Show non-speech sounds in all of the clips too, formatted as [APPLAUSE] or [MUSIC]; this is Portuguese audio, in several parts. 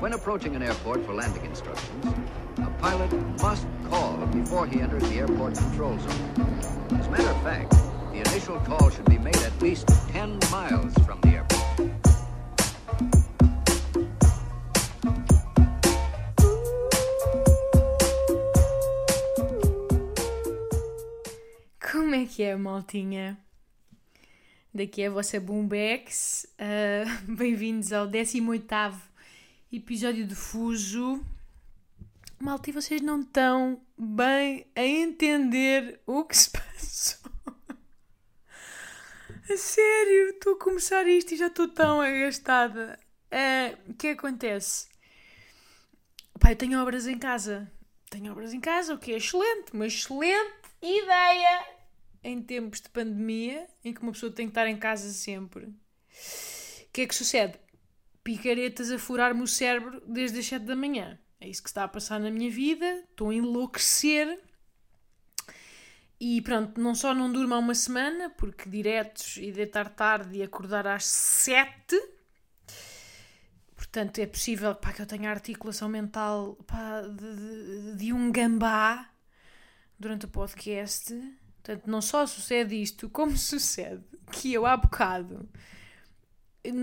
When approaching an airport for landing instructions, a pilot must call before he enters the airport control zone. As a matter of fact, the initial call should be made at least 10 miles from the airport. Como é que é, maltinha? Daqui é vossa Boombex. Uh, [LAUGHS] Bem-vindos ao 18 episódio de Fuso. Malta, e vocês não estão bem a entender o que se passou. A sério, estou a começar isto e já estou tão agastada. Uh, o que acontece? Pai, eu tenho obras em casa. Tenho obras em casa, o que é excelente, uma excelente ideia em tempos de pandemia, em que uma pessoa tem que estar em casa sempre. O que é que sucede? Picaretas a furar-me o cérebro desde as 7 da manhã. É isso que está a passar na minha vida. Estou a enlouquecer. E pronto, não só não durmo há uma semana, porque diretos e deitar tarde e acordar às 7. Portanto, é possível pá, que eu tenha articulação mental pá, de, de, de um gambá durante o podcast. Portanto, não só sucede isto, como [LAUGHS] sucede que eu há bocado,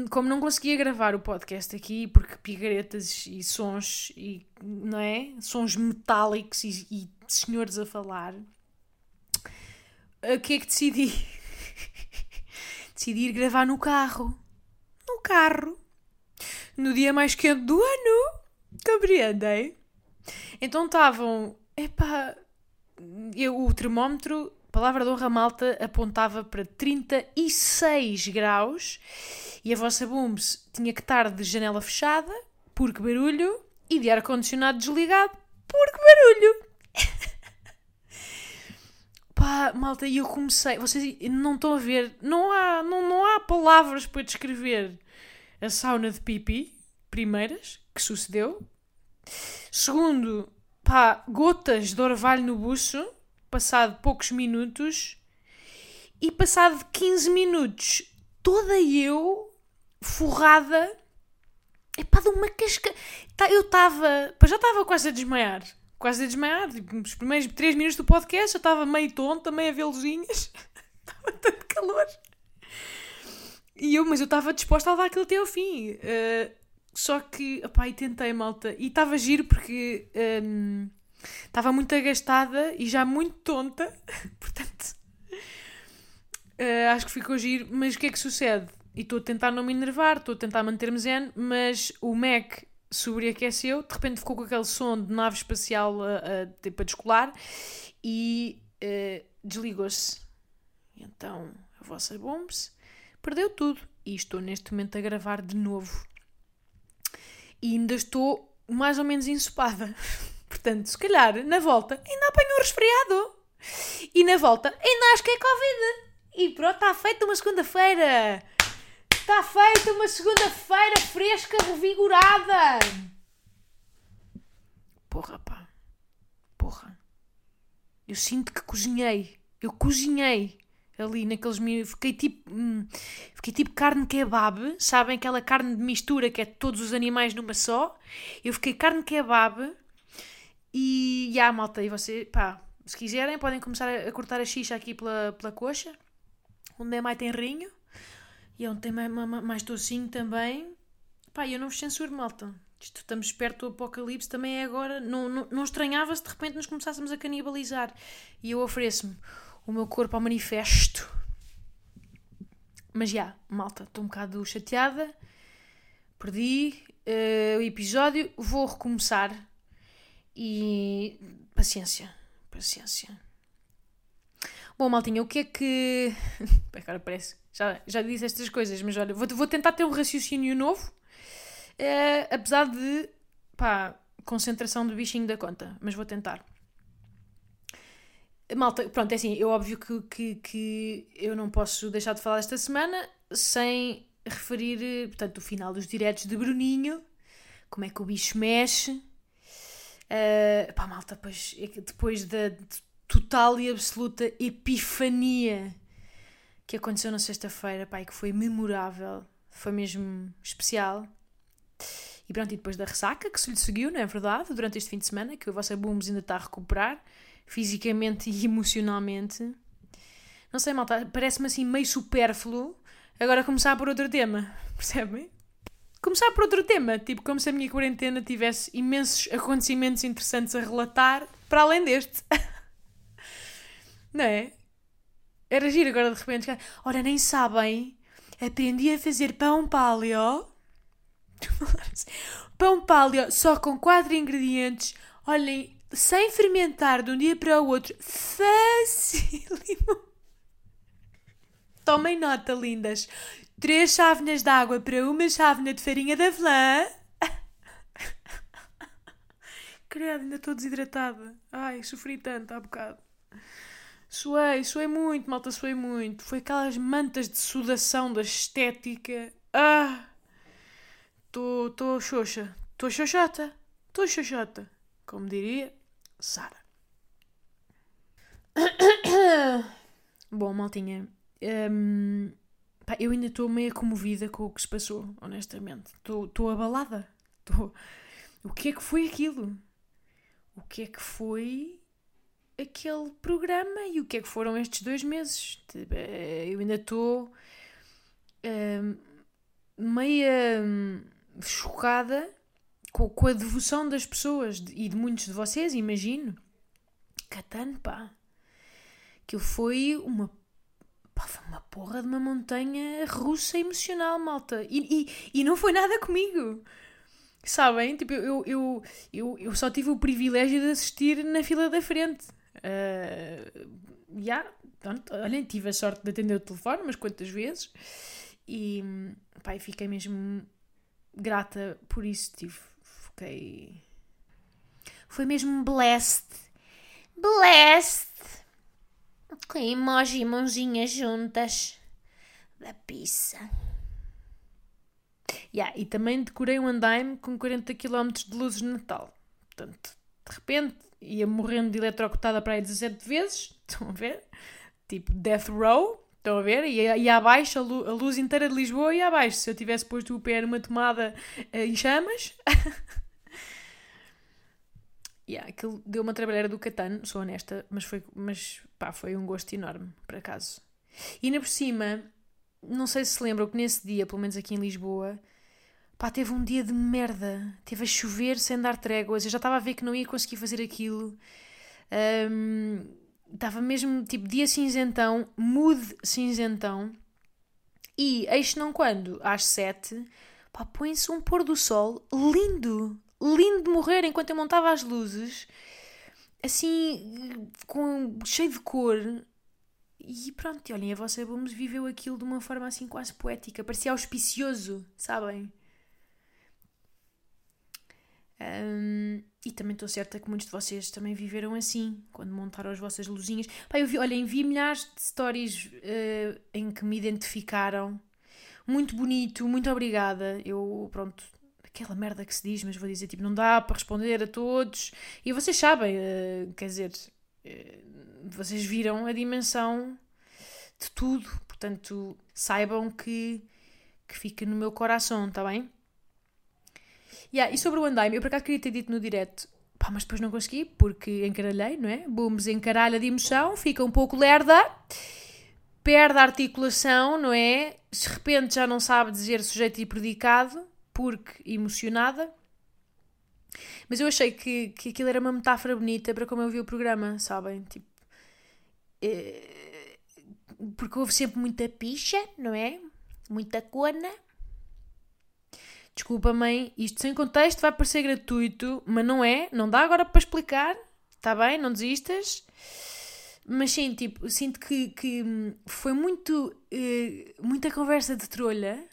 como não conseguia gravar o podcast aqui, porque pigaretas e sons, e, não é? Sons metálicos e, e senhores a falar, o que é que decidi? [LAUGHS] decidi ir gravar no carro. No carro. No dia mais quente do ano. Compreendem? Então estavam. Epá. Eu, o termómetro palavra de honra malta apontava para 36 graus e a vossa Booms tinha que estar de janela fechada, porque barulho, e de ar-condicionado desligado, porque barulho. [LAUGHS] Pá, malta, e eu comecei. Vocês não estão a ver, não há, não, não há palavras para descrever a sauna de pipi, primeiras, que sucedeu. Segundo, pá, gotas de orvalho no buço passado poucos minutos e passado 15 minutos toda eu forrada epá, de uma casca tá, eu estava, já estava quase a desmaiar quase a desmaiar, tipo, nos primeiros 3 minutos do podcast já estava meio tonta, meio a ver luzinhas estava [LAUGHS] tanto calor. E eu, mas eu estava disposta a dar aquilo até ao fim uh, só que, opá, e tentei malta e estava giro porque um, Estava muito agastada e já muito tonta, [LAUGHS] portanto, uh, acho que ficou giro. Mas o que é que sucede? E estou a tentar não me enervar, estou a tentar manter-me zen, mas o Mac sobreaqueceu, de repente ficou com aquele som de nave espacial a, a, tipo, a descolar e uh, desligou-se. Então, a vossa bombs perdeu tudo. E estou neste momento a gravar de novo. E ainda estou mais ou menos ensopada. [LAUGHS] Portanto, se calhar, na volta, ainda apanho um resfriado. E na volta, ainda acho que é Covid. E pronto, está feita uma segunda-feira. Está feita uma segunda-feira fresca, revigorada. Porra, pá. Porra. Eu sinto que cozinhei. Eu cozinhei ali naqueles fiquei tipo hum, fiquei tipo carne kebab sabem aquela carne de mistura que é todos os animais numa só eu fiquei carne kebab e, já, malta, e você, pá, se quiserem, podem começar a, cortar a xixa aqui pela, pela coxa, onde é mais tenrinho, e onde tem mais, mais, mais docinho também. Pá, eu não vos censuro, malta. Isto, estamos perto do apocalipse, também é agora. Não, não, não estranhava se de repente nos começássemos a canibalizar. E eu ofereço-me o meu corpo ao manifesto. Mas já, malta, estou um bocado chateada. Perdi uh, o episódio. Vou recomeçar e paciência, paciência. Bom, maltinha, o que é que. [LAUGHS] Agora parece. Já, já disse estas coisas, mas olha, vou, vou tentar ter um raciocínio novo, é, apesar de. pá, concentração do bichinho da conta, mas vou tentar. Malta, pronto, é assim, eu óbvio que, que, que eu não posso deixar de falar esta semana sem referir, portanto, o final dos diretos de Bruninho, como é que o bicho mexe, Uh, pá, malta, pois, é depois da total e absoluta epifania que aconteceu na sexta-feira, pá, e que foi memorável, foi mesmo especial. E pronto, e depois da ressaca que se lhe seguiu, não é verdade? Durante este fim de semana, que a vossa Booms ainda está a recuperar, fisicamente e emocionalmente. Não sei, malta, parece-me assim meio supérfluo agora começar por outro tema, [LAUGHS] percebem? Começar por outro tema, tipo como se a minha quarentena tivesse imensos acontecimentos interessantes a relatar, para além deste. [LAUGHS] não é? Era giro agora de repente. Ora, nem sabem, aprendi a fazer pão paleo. [LAUGHS] pão paleo só com quatro ingredientes. Olhem, sem fermentar de um dia para o outro. Facílimo. [LAUGHS] Tomem nota, lindas. Três chávenas de água para uma chávena de farinha de avelã. [LAUGHS] Credo, ainda estou desidratada. Ai, sofri tanto há bocado. Suei, suei muito, malta, suei muito. Foi aquelas mantas de sudação da estética. Ah! Estou xoxa. Estou xoxota. Estou xoxota. Como diria Sara. [COUGHS] Bom, maltinha, um, pá, eu ainda estou meio comovida com o que se passou, honestamente. Estou abalada. Tô... O que é que foi aquilo? O que é que foi aquele programa e o que é que foram estes dois meses? Eh, eu ainda estou um, meia um, chocada com, com, a devoção das pessoas e de muitos de vocês, imagino. Catano, pá. Aquilo foi uma Pá, foi uma porra de uma montanha russa emocional, malta. E, e, e não foi nada comigo. Sabem? Tipo, eu, eu, eu, eu só tive o privilégio de assistir na fila da frente. Uh, yeah, olhem, tive a sorte de atender o telefone umas quantas vezes. E, pá, fiquei mesmo grata por isso. Tive, fiquei... Foi mesmo blessed. Blessed emoji e mãozinhas juntas da pizza. Yeah, e também decorei um andaime com 40 km de luzes de Natal. Portanto, de repente ia morrendo de eletrocutada para aí 17 vezes. [LAUGHS] Estão a ver? Tipo Death Row. Estão a ver? E, e abaixo, a luz, a luz inteira de Lisboa e abaixo. Se eu tivesse posto o pé numa tomada uh, em chamas. [LAUGHS] Yeah, aquilo deu uma trabalheira do Catano, sou honesta, mas foi, mas, pá, foi um gosto enorme, por acaso. E ainda por cima, não sei se se lembram que nesse dia, pelo menos aqui em Lisboa, pá, teve um dia de merda. Teve a chover sem dar tréguas. Eu já estava a ver que não ia conseguir fazer aquilo. Um, estava mesmo tipo dia cinzentão, mood cinzentão. E eis não quando, às sete, põe-se um pôr do sol lindo, lindo de morrer enquanto eu montava as luzes, assim, com, cheio de cor. E pronto, e olhem, a vossa Booms viveu aquilo de uma forma assim quase poética, parecia auspicioso, sabem? Um, e também estou certa que muitos de vocês também viveram assim, quando montaram as vossas luzinhas. Pá, eu vi, olhem, vi milhares de stories uh, em que me identificaram. Muito bonito, muito obrigada. Eu, pronto, aquela merda que se diz, mas vou dizer, tipo, não dá para responder a todos. E vocês sabem, uh, quer dizer, uh, vocês viram a dimensão de tudo, portanto, saibam que, que fica no meu coração, está bem? Yeah, e sobre o andaime, eu por acaso queria ter dito no direto, pá, mas depois não consegui, porque encaralhei, não é? Booms encaralha de emoção, fica um pouco lerda, perde a articulação, não é? De repente já não sabe dizer sujeito e predicado, porque emocionada. Mas eu achei que, que aquilo era uma metáfora bonita para como eu vi o programa, sabem? Tipo, é, porque houve sempre muita picha, não é? Muita cona. Desculpa, mãe, isto sem contexto vai parecer gratuito, mas não é, não dá agora para explicar, está bem? Não desistas. Mas sim, tipo, sinto que, que foi muito. Uh, muita conversa de trolha,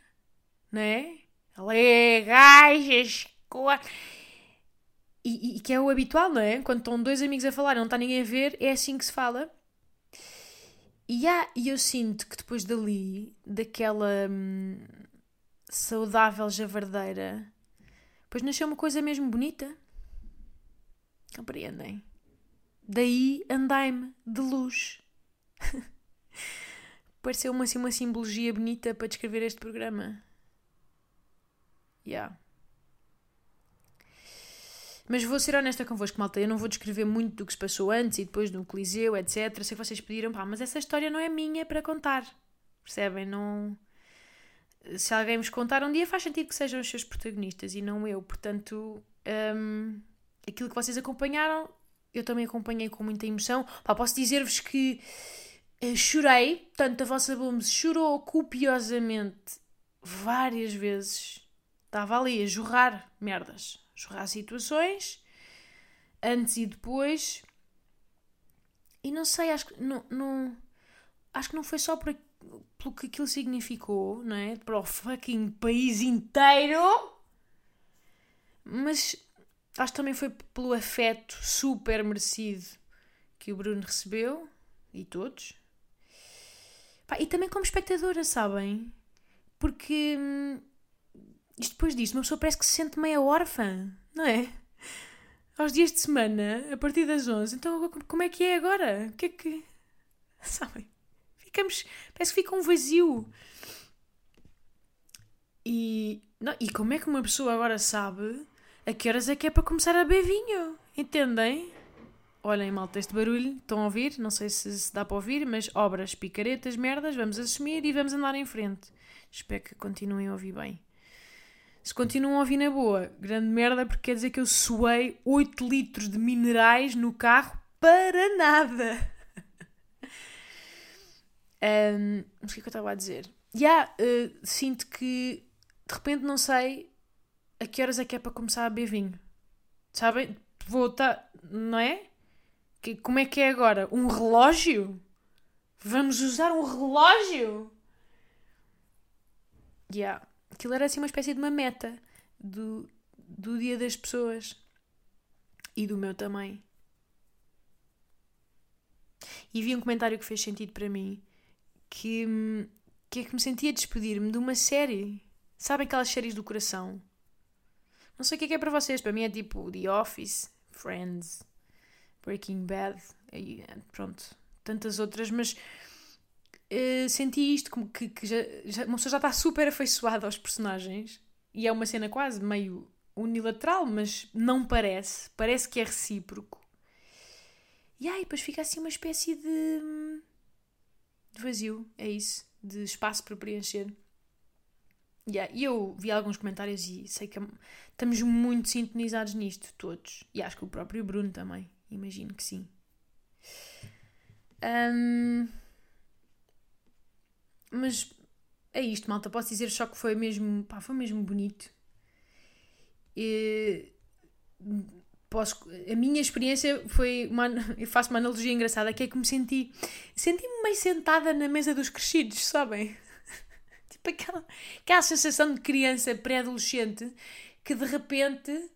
não é? Legajas. E, e, que é o habitual, não é? Quando estão dois amigos a falar e não está ninguém a ver, é assim que se fala. E, há, e eu sinto que depois dali, daquela hum, saudável javardeira, depois nasceu uma coisa mesmo bonita. Compreendem? Daí andai-me de luz. [LAUGHS] Pareceu-me assim uma simbologia bonita para descrever este programa. Yeah. Mas vou ser honesta convosco, malta. Eu não vou descrever muito do que se passou antes e depois no Coliseu, etc. Sei que vocês pediram, pá, mas essa história não é minha para contar. Percebem? Não. Se alguém vos contar um dia, faz sentido que sejam os seus protagonistas e não eu. Portanto, hum, aquilo que vocês acompanharam, eu também acompanhei com muita emoção. Pá, posso dizer-vos que uh, chorei, tanto a vossa Booms chorou copiosamente várias vezes. Estava ali a jorrar merdas jorrar situações, antes e depois. E não sei, acho que não, não, acho que não foi só por, pelo que aquilo significou, não é? Para o fucking país inteiro, mas acho que também foi pelo afeto super merecido que o Bruno recebeu e todos. E também como espectadora, sabem? Porque hum, isto depois disto, uma pessoa parece que se sente meio órfã, não é? Aos dias de semana, a partir das 11. Então, como é que é agora? O que é que. [LAUGHS] Sabem? Ficamos. Parece que fica um vazio. E. Não, e como é que uma pessoa agora sabe a que horas é que é para começar a beber vinho? Entendem? Olhem, malta, este barulho, estão a ouvir? Não sei se, se dá para ouvir, mas obras, picaretas, merdas, vamos assumir e vamos andar em frente. Espero que continuem a ouvir bem. Se continuam a ouvir na boa, grande merda, porque quer dizer que eu suei 8 litros de minerais no carro para nada. [LAUGHS] um, mas o que é que eu estava a dizer? Já, yeah, uh, sinto que de repente não sei a que horas é que é para começar a beber vinho. Sabem? Vou estar. Não é? Que, como é que é agora? Um relógio? Vamos usar um relógio? Yeah aquilo era assim uma espécie de uma meta do, do dia das pessoas e do meu também. E vi um comentário que fez sentido para mim que, que é que me sentia despedir-me de uma série. Sabem aquelas séries do coração? Não sei o que é, que é para vocês, para mim é tipo The Office, Friends, Breaking Bad, e pronto, tantas outras, mas uh, senti isto como que, que já, já, uma pessoa já está super afeiçoada aos personagens e é uma cena quase meio unilateral, mas não parece. Parece que é recíproco. E aí, depois fica assim uma espécie de, de vazio, é isso, de espaço para preencher. Yeah, e eu vi alguns comentários e sei que estamos muito sintonizados nisto, todos. E acho que o próprio Bruno também, imagino que sim. Um, mas é isto, malta. Posso dizer só que foi mesmo, pá, foi mesmo bonito. E, posso, a minha experiência foi uma, eu faço uma analogia engraçada que é que me senti senti-me meio sentada na mesa dos crescidos, sabem? [LAUGHS] tipo aquela, aquela sensação de criança pré-adolescente que de repente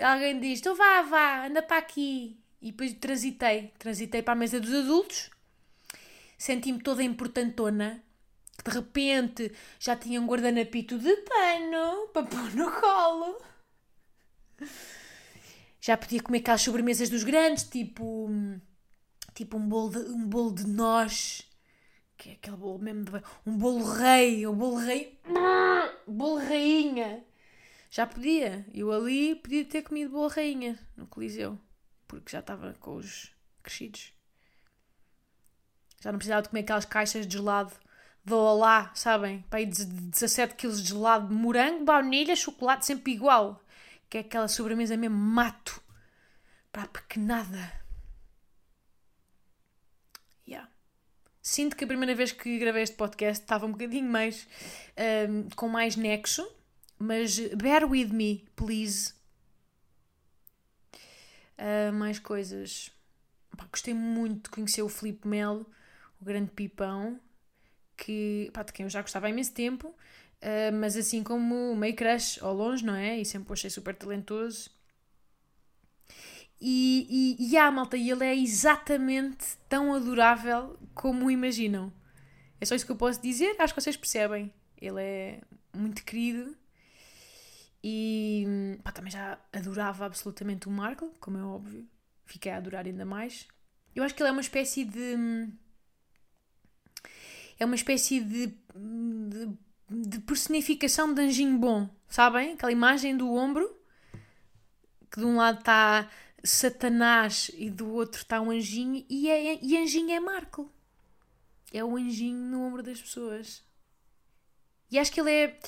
alguém diz, então vá, vá, anda para aqui. E depois transitei, transitei para a mesa dos adultos, senti-me toda importantona de repente já tinha um guardanapito de pano para pôr no colo. Já podia comer aquelas sobremesas dos grandes, tipo, tipo um bolo de, um bolo de nós, que é aquele bolo mesmo de, um bolo rei, um bolo rei, bolo rainha. Já podia. Eu ali podia ter comido bolo rainha no Coliseu, porque já estava com os crescidos. Já não precisava de comer aquelas caixas de gelado vou lá, sabem? Para aí 17 kg de gelado de morango, baunilha, chocolate, sempre igual. Que é aquela sobremesa mesmo mato. Para a pequenada. Yeah. Sinto que a primeira vez que gravei este podcast estava um bocadinho mais. Um, com mais nexo. Mas bear with me, please. Uh, mais coisas. Pá, gostei muito de conhecer o Filipe Melo, o grande pipão que, pá, de quem eu já gostava há imenso tempo, uh, mas assim como meio crush ao longe, não é? E sempre o achei super talentoso. E, e, e ah, malta, e ele é exatamente tão adorável como imaginam. É só isso que eu posso dizer, acho que vocês percebem. Ele é muito querido e pá, também já adorava absolutamente o Marco, como é óbvio. Fiquei a adorar ainda mais. Eu acho que ele é uma espécie de é uma espécie de, de, de personificação de anjinho bom, sabem? Aquela imagem do ombro que de um lado está Satanás e do outro está um anjinho, e, é, e anjinho é Marco. É o anjinho no ombro das pessoas. E acho que ele é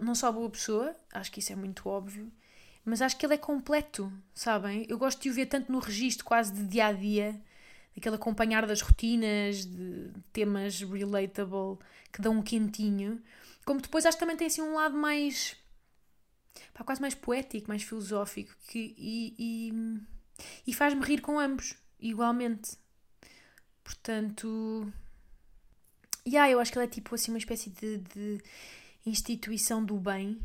não só boa pessoa, acho que isso é muito óbvio, mas acho que ele é completo, sabem? Eu gosto de o ver tanto no registro quase de dia a dia, aquele acompanhar das rotinas, de temas relatable que dão um quentinho, como depois acho que também tem assim um lado mais pá, quase mais poético, mais filosófico que, e, e, e faz-me rir com ambos, igualmente. Portanto, yeah, eu acho que ele é tipo assim uma espécie de, de instituição do bem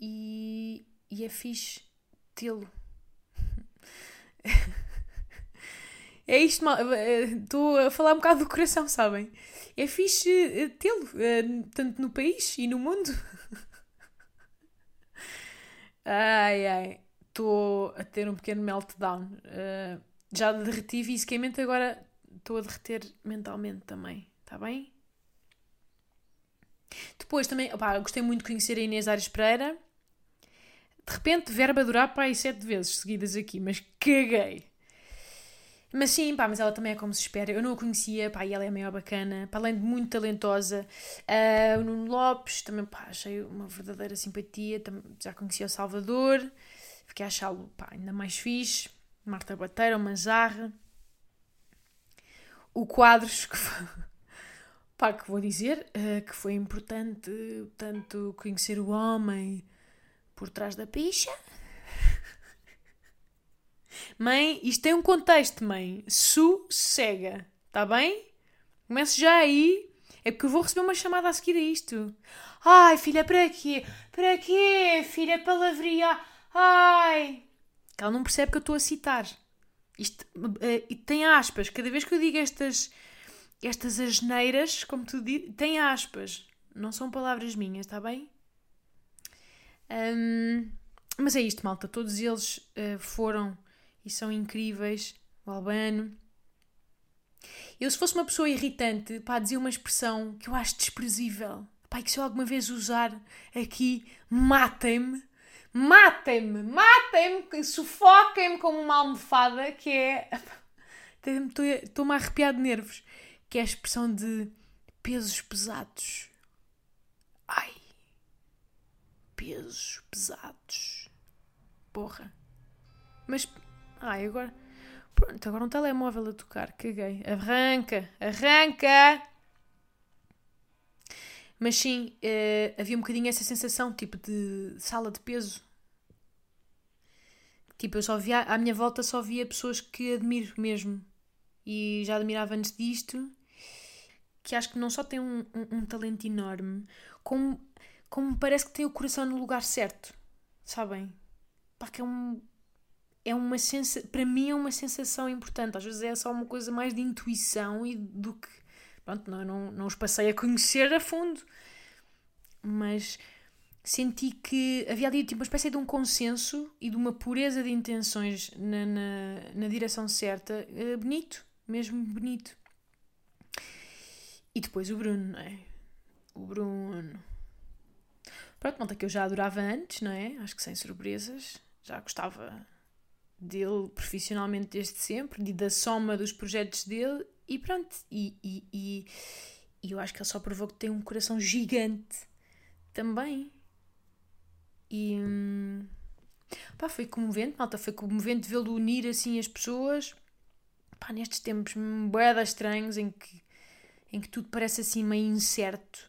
e, e é fixe tê-lo. [LAUGHS] é isto, estou a falar um bocado do coração, sabem? É fixe eh, tê-lo, eh, tanto no país e no mundo. [LAUGHS] Ai ai, estou a ter um pequeno meltdown. Já derreti fisicamente, agora estou a derreter mentalmente também. Está bem? Depois também, gostei muito de conhecer a Inês Ares Pereira. De repente, verba durar para aí sete vezes seguidas aqui, mas caguei. Mas sim, pá, mas ela também é como se espera. Eu não a conhecia, pá, e ela é a maior bacana, para além de muito talentosa. Uh, o Nuno Lopes, também, pá, achei uma verdadeira simpatia. Também, já conhecia o Salvador, fiquei a achá-lo, pá, ainda mais fixe. Marta Bateira, uma jarra. O Quadros, que foi, [LAUGHS] pá, que vou dizer, uh, que foi importante, tanto conhecer o homem por trás da picha Mãe, isto tem um contexto, mãe. Sossega. Está bem? Comece já aí. É porque eu vou receber uma chamada a seguir a isto. Ai, filha, para quê? Para quê, filha? Palavria. Ai. Ela não percebe que eu estou a citar. Isto uh, tem aspas. Cada vez que eu digo estas, estas asneiras, como tu dizes, tem aspas. Não são palavras minhas, está bem? Um, mas é isto, malta. Todos eles uh, foram e são incríveis. O Albano. Eu, se fosse uma pessoa irritante, pá, dizia uma expressão que eu acho desprezível. Pá, que se eu alguma vez usar aqui, matem-me. Matem-me, matem-me, sufoquem-me como uma almofada, que é. [LAUGHS] Estou-me a arrepiar de nervos. Que é a expressão de pesos pesados. Ai. Pesos pesados. Porra. Mas Ai, agora. Pronto, agora um telemóvel a tocar. Caguei. Arranca! Arranca! Mas sim, uh, havia um bocadinho essa sensação, tipo, de sala de peso. Tipo, eu só via, à minha volta só via pessoas que admiro mesmo. E já admirava antes disto. Que acho que não só tem um, um, um talento enorme, como, como parece que tem o coração no lugar certo. Sabem? Pá, que é um, é uma sensação, para mim é uma sensação importante. Às vezes é só uma coisa mais de intuição e do que. Pronto, não, não, não os passei a conhecer a fundo, mas senti que havia ali tipo, uma espécie de um consenso e de uma pureza de intenções na, na, na direção certa. É bonito, mesmo bonito. E depois o Bruno, não é? O Bruno. Pronto, malta que eu já adorava antes, não é? Acho que sem surpresas. Já gostava dele profissionalmente desde sempre, e da soma dos projetos dele, e pronto. E, e, e, e, eu acho que ele só provou que tem um coração gigante também. E hum, pá, foi comovente, malta, foi comovente vê-lo unir assim as pessoas. Pá, nestes tempos boedas estranhos em que, em que tudo parece assim meio incerto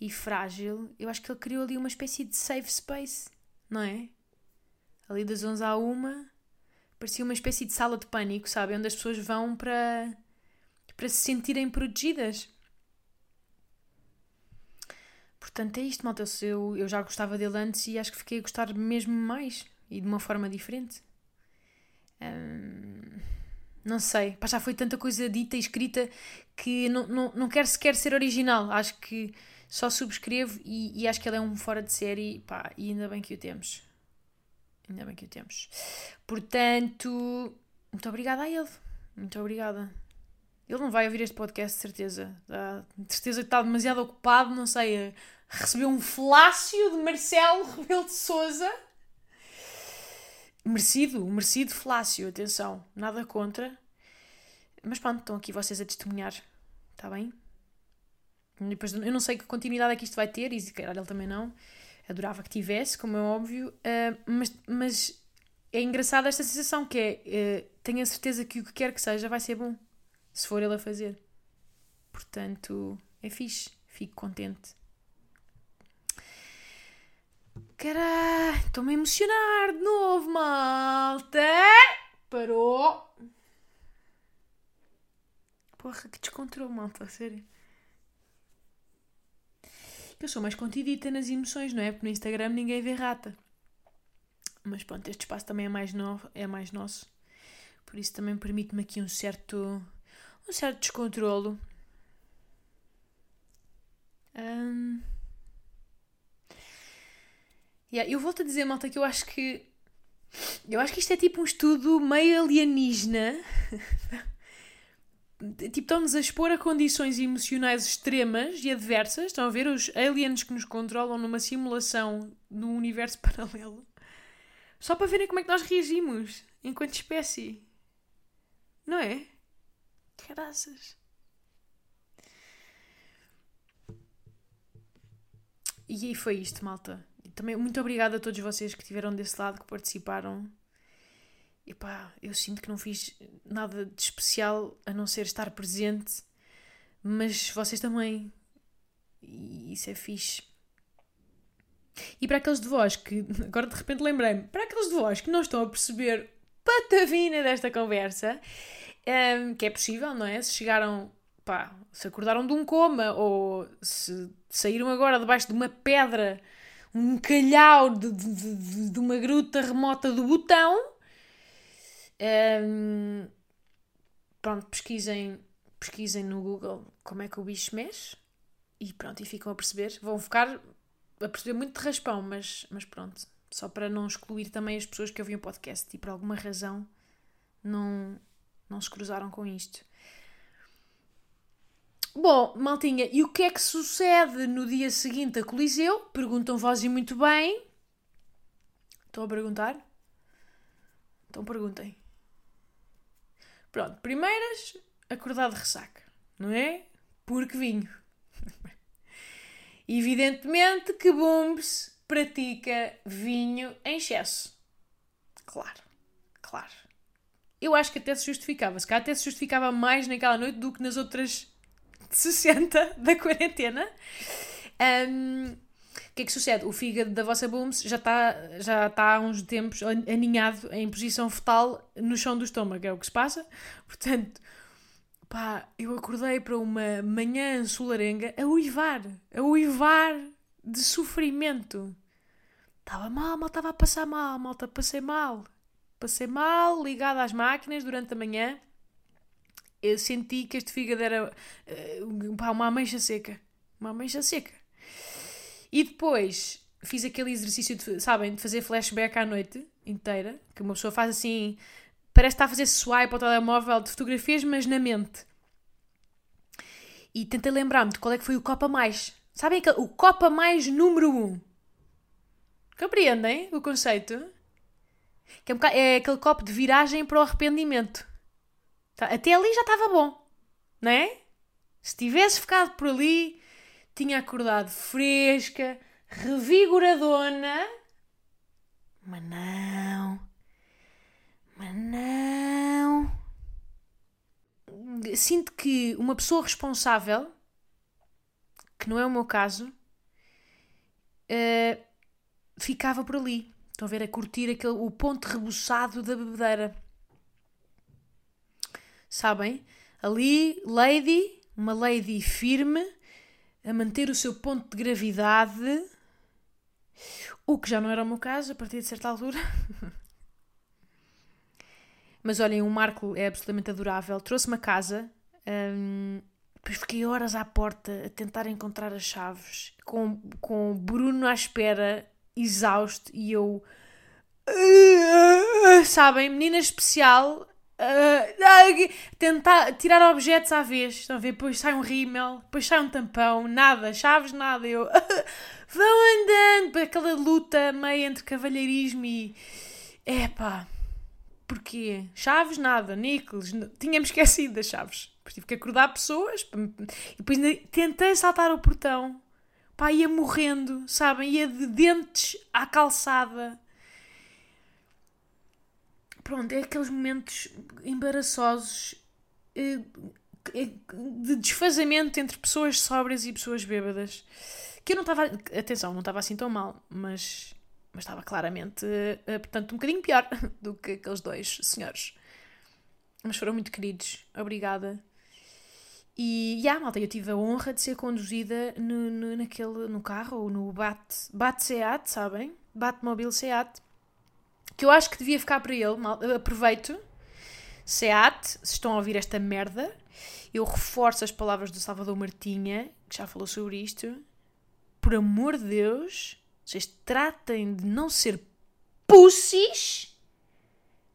e frágil, eu acho que ele criou ali uma espécie de safe space, não é? Ali das 11 à 1 parecia uma espécie de sala de pânico, sabe? Onde as pessoas vão para, para se sentirem protegidas. Portanto, é isto, malta. Eu, eu já gostava dele antes e acho que fiquei a gostar mesmo mais e de uma forma diferente. Hum, não sei, Pá, já foi tanta coisa dita e escrita que não, não, não quero sequer ser original. Acho que só subscrevo e, e acho que ele é um fora de série pá, e ainda bem que o temos. Ainda bem que o temos. Portanto, muito obrigada a ele. Muito obrigada. Ele não vai ouvir este podcast, de certeza. De certeza que está demasiado ocupado, não sei. Recebeu um flácio de Marcelo Rebelo de Souza. merecido, merecido flácio, atenção, nada contra. Mas pronto, estão aqui vocês a testemunhar, está bem? Depois, eu não sei que continuidade é que isto vai ter, e se calhar ele também não. Adorava que tivesse, como é óbvio, uh, mas, mas é engraçada esta sensação que é uh, tenho a certeza que o que quer que seja vai ser bom, se for ele a fazer. Portanto, é fixe, fico contente. Caralho, estou-me a emocionar de novo, malta! Parou! Porra, que descontrole, malta, sério. Eu sou mais contidita nas emoções, não é? Porque no Instagram ninguém vê rata. Mas pronto, este espaço também é mais, é mais nosso. Por isso também permite-me aqui um certo, um certo descontrolo. Um... Yeah, eu volto a dizer, malta, que eu acho que. Eu acho que isto é tipo um estudo meio alienígena. [LAUGHS] tipo, estão-nos a expor a condições emocionais extremas e adversas. Estão a ver os aliens que nos controlam numa simulação num universo [LAUGHS] paralelo. Só para verem como é que nós reagimos enquanto espécie. Não é? Graças. E aí foi isto, malta. Também muito obrigada a todos vocês que estiveram desse lado, que participaram. E pá, eu sinto que não fiz nada de especial a não ser estar presente, mas vocês também. E isso é fixe. E para aqueles de vós que, [LAUGHS] agora de repente lembrei-me, para aqueles de vós que não estão a perceber patavina desta conversa, um, ehm, que é possível, não é? Se chegaram, pá, se acordaram de um coma ou se saíram agora debaixo de uma pedra um calhau de, de, de, uma gruta remota do botão. Um, pronto, pesquisem, pesquisem no Google como é que o bicho mexe e pronto, e ficam a perceber. Vão ficar a perceber muito de raspão, mas, mas pronto, só para não excluir também as pessoas que ouviam o podcast e por alguma razão não, não se cruzaram com isto. Bom, maltinha, e o que é que sucede no dia seguinte a Coliseu? Perguntam vós e muito bem. Estão a perguntar? Então perguntem. Pronto, primeiras, acordar de ressaca, não é? Porque vinho. [LAUGHS] Evidentemente que Bumbs pratica vinho em excesso. Claro, claro. Eu acho que até se justificava. Se calhar até se justificava mais naquela noite do que nas outras [LAUGHS] 60 da quarentena. Um, o que é que sucede? O fígado da vossa Booms já está já tá há uns tempos aninhado em posição fetal no chão do estômago, é o que se passa. [LAUGHS] Portanto, pá, eu acordei para uma manhã solarenga a uivar, a uivar de sofrimento. Estava mal, mal estava a passar mal, malta, passei mal. Passei mal, ligada às máquinas durante a manhã eu senti que este fígado era uh, pá, uma ameixa seca. Uma ameixa seca. E depois fiz aquele exercício, de, sabem, de fazer flashback à noite inteira, que uma pessoa faz assim, parece estar a fazer swipe ao telemóvel de fotografias, mas na mente. E tentei lembrar-me de qual é que foi o copo a mais. Sabem aquele, o copo a mais número 1? Um. Compreendem o conceito? Que é, um é aquele copo de viragem para o arrependimento. Tá, até ali já estava bom, não é? Se tivesse ficado por ali, tinha acordado fresca, revigoradona. Mas não. Mas não. Sinto que uma pessoa responsável, que não é o meu caso, uh, ficava por ali. Estão a ver a curtir aquele, o ponto rebuçado da bebedeira sabem? Ali, lady, uma lady firme, a manter o seu ponto de gravidade, o que já não era o meu caso a partir de certa altura. [LAUGHS] Mas olhem, o Marco é absolutamente adorável. Trouxe-me a casa, hum, depois fiquei horas à porta a tentar encontrar as chaves, com, com o Bruno à espera, exausto, e eu. Sabem, menina especial, Uh, tentar tirar objetos à vez. Estão a ver? Depois sai um rímel, depois sai um tampão, nada, chaves, nada. Eu [LAUGHS] vão andando para aquela luta meio entre cavalheirismo e, Epá, porquê? Chaves, nada. Níqueles, tínhamos [LAUGHS] esquecido das chaves. Depois tive que acordar pessoas. E depois tentei saltar o portão. Pá, ia morrendo, sabem? Ia de dentes à calçada. Pronto, é aqueles momentos embaraçosos eh, eh, de desfazamento entre pessoas sóbrias e pessoas bêbadas. Que eu não estava. Atenção, não estava assim tão mal, mas, mas estava claramente, uh, portanto, um bocadinho pior [LAUGHS] do que aqueles dois senhores. Mas foram muito queridos. Obrigada. E, yeah, malta, eu tive a honra de ser conduzida no, no, naquele, no carro, no Bat, Bat Seat, sabem? Batmobile Seat. Que eu acho que devia ficar para ele. Mal, aproveito. Seat, se estão a ouvir esta merda, eu reforço as palavras do Salvador Martinha, que já falou sobre isto por amor de Deus, vocês tratem de não ser pussies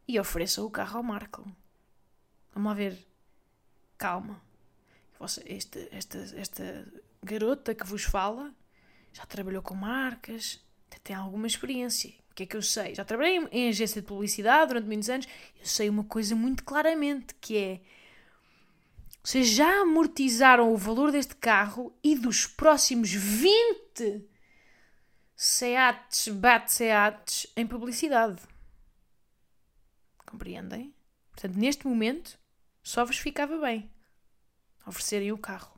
e ofereçam o carro ao Marco. Vamos lá ver. Calma. Esta, esta, esta garota que vos fala já trabalhou com marcas, tem alguma experiência. Que é que eu sei? Já trabalhei em agência de publicidade durante muitos anos. Eu sei uma coisa muito claramente, que é vocês já amortizaram o valor deste carro e dos próximos 20 SEATs, BAT SEATs em publicidade. Compreendem? Portanto, neste momento, só vos ficava bem oferecerem o carro.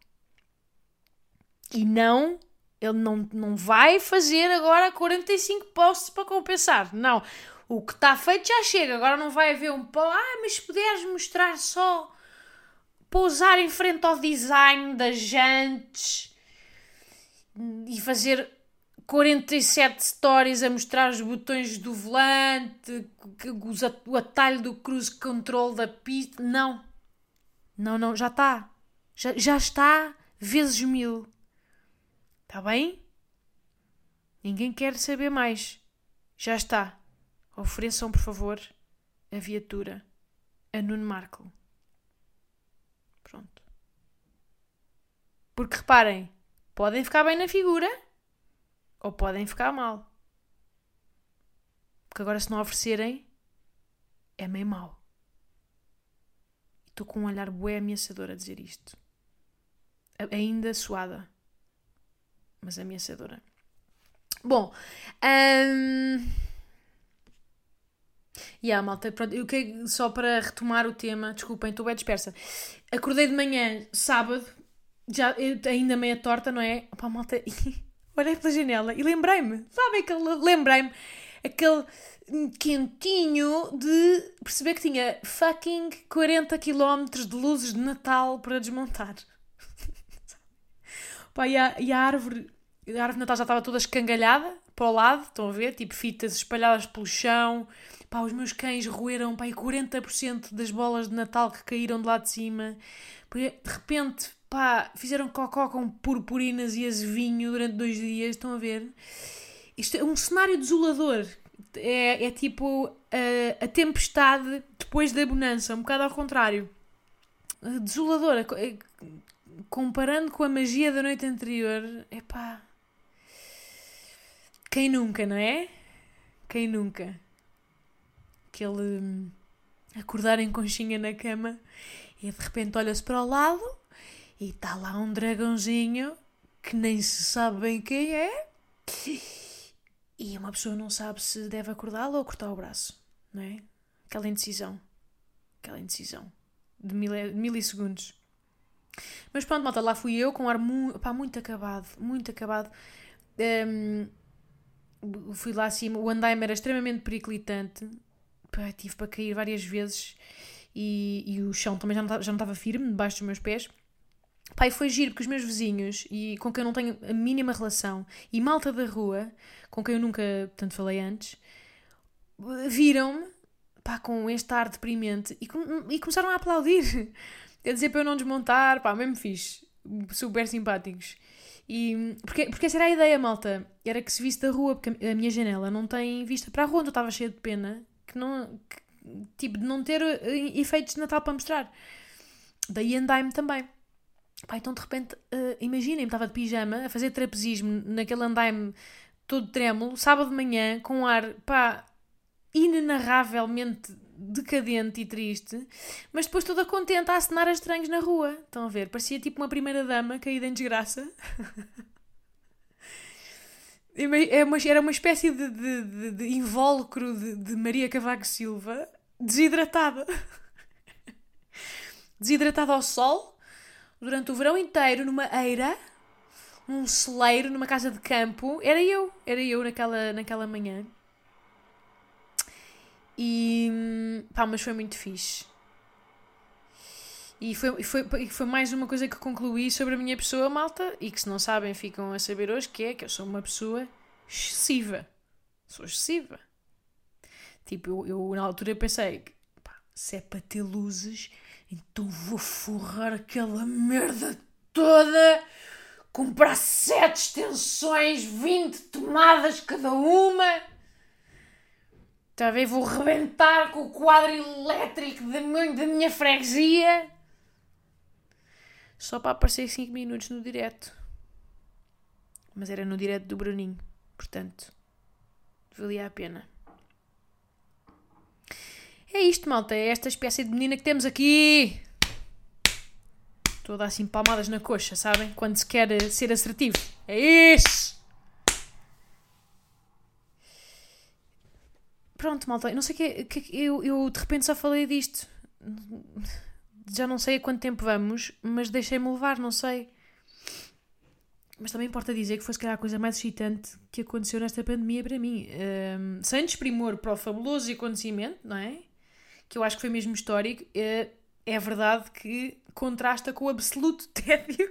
E não, ele não, não vai fazer agora 45 posts para compensar. Não. O que está feito já chega. Agora não vai haver um. Ah, mas se puderes mostrar só pousar em frente ao design das jantes e fazer 47 stories a mostrar os botões do volante, o atalho do cruise control da pista. Não. Não, não, já está. Já, já está vezes mil. Está bem? Ninguém quer saber mais. Já está. Ofereçam, por favor, a viatura a Nuno Marco. Pronto. Porque reparem, podem ficar bem na figura ou podem ficar mal. Porque agora, se não oferecerem, é meio mal Estou com um olhar bué ameaçador a dizer isto. Ainda suada, mas ameaçadora. Bom, um... Yeah, malta, pronto, eu que, só para retomar o tema, desculpem, estou bem dispersa. Acordei de manhã, sábado, já eu, ainda meia torta, não é? Opa, malta, [LAUGHS] olhei pela janela e lembrei-me, sabem que lembrei-me aquele quentinho de perceber que tinha fucking 40 km de luzes de Natal para desmontar. Pá, e, a, e a árvore, a árvore de Natal já estava toda escangalhada para o lado, estão a ver? Tipo fitas espalhadas pelo chão, Pá, os meus cães roeram pá, 40% das bolas de Natal que caíram de lá de cima. De repente, pá, fizeram cocó com purpurinas e azevinho durante dois dias. Estão a ver? Isto é um cenário desolador. É, é tipo a, a tempestade depois da bonança, um bocado ao contrário. Desolador. Comparando com a magia da noite anterior, é pá. Quem nunca, não é? Quem nunca? aquele hum, acordar em conchinha na cama e de repente olha-se para o lado e está lá um dragãozinho que nem se sabe bem quem é e uma pessoa não sabe se deve acordá-lo ou cortar o braço, não é? Aquela indecisão. Aquela indecisão de milissegundos. Mas pronto, malta, lá fui eu com um ar mu pá, muito acabado, muito acabado. Um, fui lá acima, o andaime era extremamente periclitante, pá, tive para cair várias vezes e, e o chão também já não, já não estava firme debaixo dos meus pés. Pai, foi giro porque os meus vizinhos, e com quem eu não tenho a mínima relação, e malta da rua, com quem eu nunca tanto falei antes, viram-me com este ar deprimente e, e começaram a aplaudir, a dizer para eu não desmontar, pá, mesmo fixe, super simpáticos. E, porque, porque essa era a ideia, malta, era que se visse da rua, porque a minha janela não tem vista para a rua, então eu estava cheia de pena que não. Que, tipo, de não ter eh, efeitos de Natal para mostrar. Daí andai-me também. Pá, então de repente, uh, imaginem-me, estava de pijama a fazer trapezismo naquele andaime todo trêmulo, sábado de manhã, com um ar, pá, inenarravelmente decadente e triste, mas depois toda contente a acenar a estranhos na rua. Estão a ver? Parecia tipo uma primeira dama caída em desgraça. [LAUGHS] É uma, era uma espécie de, de, de, de invólucro de, de Maria Cavaco Silva desidratada. [LAUGHS] desidratada ao sol durante o verão inteiro numa eira, num celeiro, numa casa de campo. Era eu, era eu naquela, naquela manhã. E pá, mas foi muito fixe. E foi, foi, foi mais uma coisa que concluí sobre a minha pessoa, malta, e que se não sabem ficam a saber hoje, que é que eu sou uma pessoa excessiva. Sou excessiva. Tipo, eu, eu na altura pensei, pá, se é para ter luzes, então vou forrar aquela merda toda, comprar sete extensões, 20 tomadas cada uma. Está a ver? Vou rebentar com o quadro elétrico da minha, da minha freguesia só para aparecer 5 minutos no direto. Mas era no direto do Bruninho, portanto, valia a pena. É isto, malta, é esta espécie de menina que temos aqui. Toda assim palmadas na coxa, sabem? Quando se quer ser assertivo. É isso! Pronto, malta, não sei que, que eu, eu de repente só falei disto já não sei a quanto tempo vamos, mas deixei-me levar, não sei. Mas também importa dizer que foi se calhar a coisa mais excitante que aconteceu nesta pandemia para mim. Um, sem desprimor para o fabuloso acontecimento, não é? Que eu acho que foi mesmo histórico, é, é verdade que contrasta com o absoluto [LAUGHS] tédio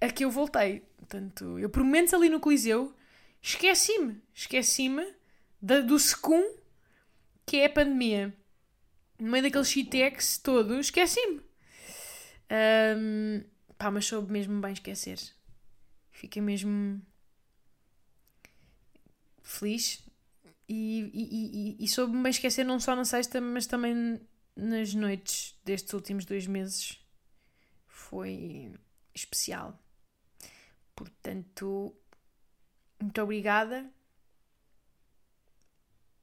a que eu voltei. Portanto, eu por momentos ali no Coliseu esqueci-me, esqueci-me do secum que é a pandemia no meio daquele shitex todo, esqueci-me. Um, pá, mas soube mesmo bem esquecer. Fiquei mesmo feliz e, e, e, e soube-me bem esquecer não só na sexta, mas também nas noites destes últimos dois meses. Foi especial. Portanto, muito obrigada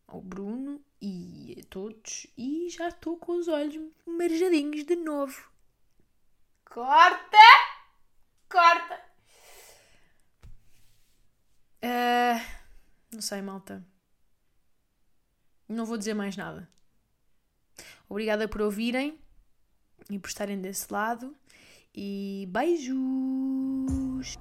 ao Bruno e a todos. E já estou com os olhos marejadinhos de novo. Corta! Corta! Uh, não sei, malta. Não vou dizer mais nada. Obrigada por ouvirem e por estarem desse lado. E beijos!